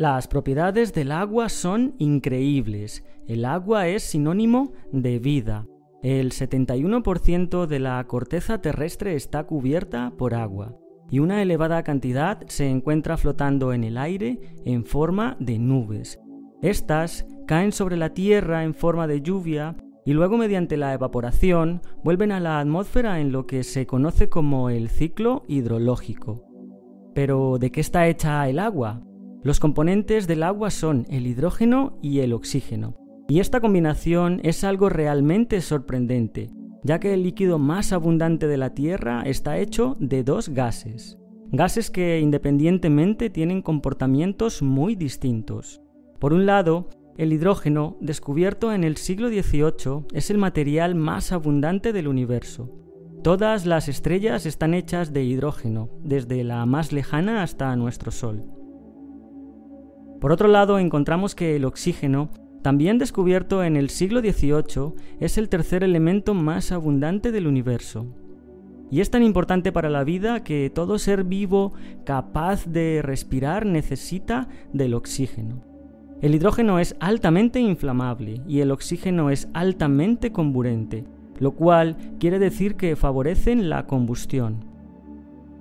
Las propiedades del agua son increíbles. El agua es sinónimo de vida. El 71% de la corteza terrestre está cubierta por agua y una elevada cantidad se encuentra flotando en el aire en forma de nubes. Estas caen sobre la Tierra en forma de lluvia y luego mediante la evaporación vuelven a la atmósfera en lo que se conoce como el ciclo hidrológico. Pero ¿de qué está hecha el agua? Los componentes del agua son el hidrógeno y el oxígeno. Y esta combinación es algo realmente sorprendente, ya que el líquido más abundante de la Tierra está hecho de dos gases, gases que independientemente tienen comportamientos muy distintos. Por un lado, el hidrógeno, descubierto en el siglo XVIII, es el material más abundante del universo. Todas las estrellas están hechas de hidrógeno, desde la más lejana hasta nuestro Sol. Por otro lado, encontramos que el oxígeno también descubierto en el siglo XVIII, es el tercer elemento más abundante del universo. Y es tan importante para la vida que todo ser vivo capaz de respirar necesita del oxígeno. El hidrógeno es altamente inflamable y el oxígeno es altamente comburente, lo cual quiere decir que favorecen la combustión.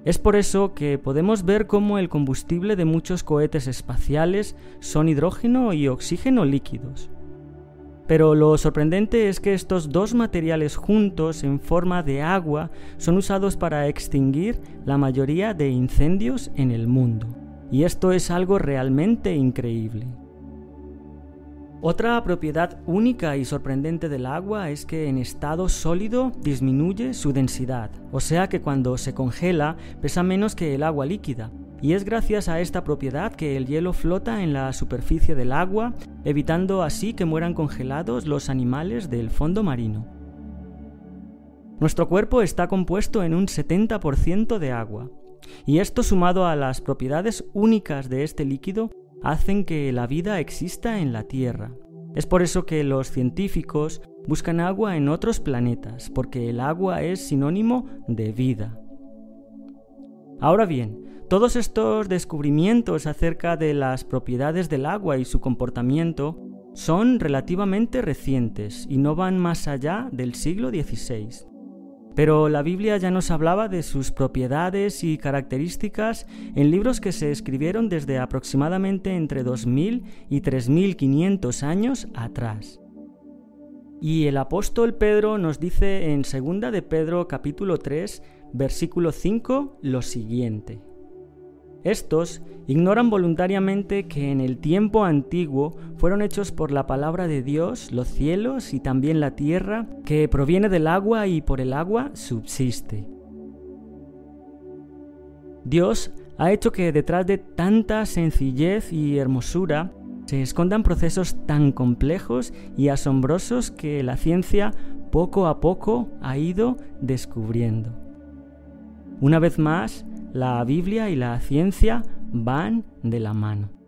Es por eso que podemos ver cómo el combustible de muchos cohetes espaciales son hidrógeno y oxígeno líquidos. Pero lo sorprendente es que estos dos materiales juntos en forma de agua son usados para extinguir la mayoría de incendios en el mundo. Y esto es algo realmente increíble. Otra propiedad única y sorprendente del agua es que en estado sólido disminuye su densidad, o sea que cuando se congela pesa menos que el agua líquida, y es gracias a esta propiedad que el hielo flota en la superficie del agua, evitando así que mueran congelados los animales del fondo marino. Nuestro cuerpo está compuesto en un 70% de agua, y esto sumado a las propiedades únicas de este líquido hacen que la vida exista en la Tierra. Es por eso que los científicos buscan agua en otros planetas, porque el agua es sinónimo de vida. Ahora bien, todos estos descubrimientos acerca de las propiedades del agua y su comportamiento son relativamente recientes y no van más allá del siglo XVI. Pero la Biblia ya nos hablaba de sus propiedades y características en libros que se escribieron desde aproximadamente entre 2000 y 3500 años atrás. Y el apóstol Pedro nos dice en 2 de Pedro capítulo 3, versículo 5 lo siguiente: estos ignoran voluntariamente que en el tiempo antiguo fueron hechos por la palabra de Dios los cielos y también la tierra, que proviene del agua y por el agua subsiste. Dios ha hecho que detrás de tanta sencillez y hermosura se escondan procesos tan complejos y asombrosos que la ciencia poco a poco ha ido descubriendo. Una vez más, la Biblia y la ciencia van de la mano.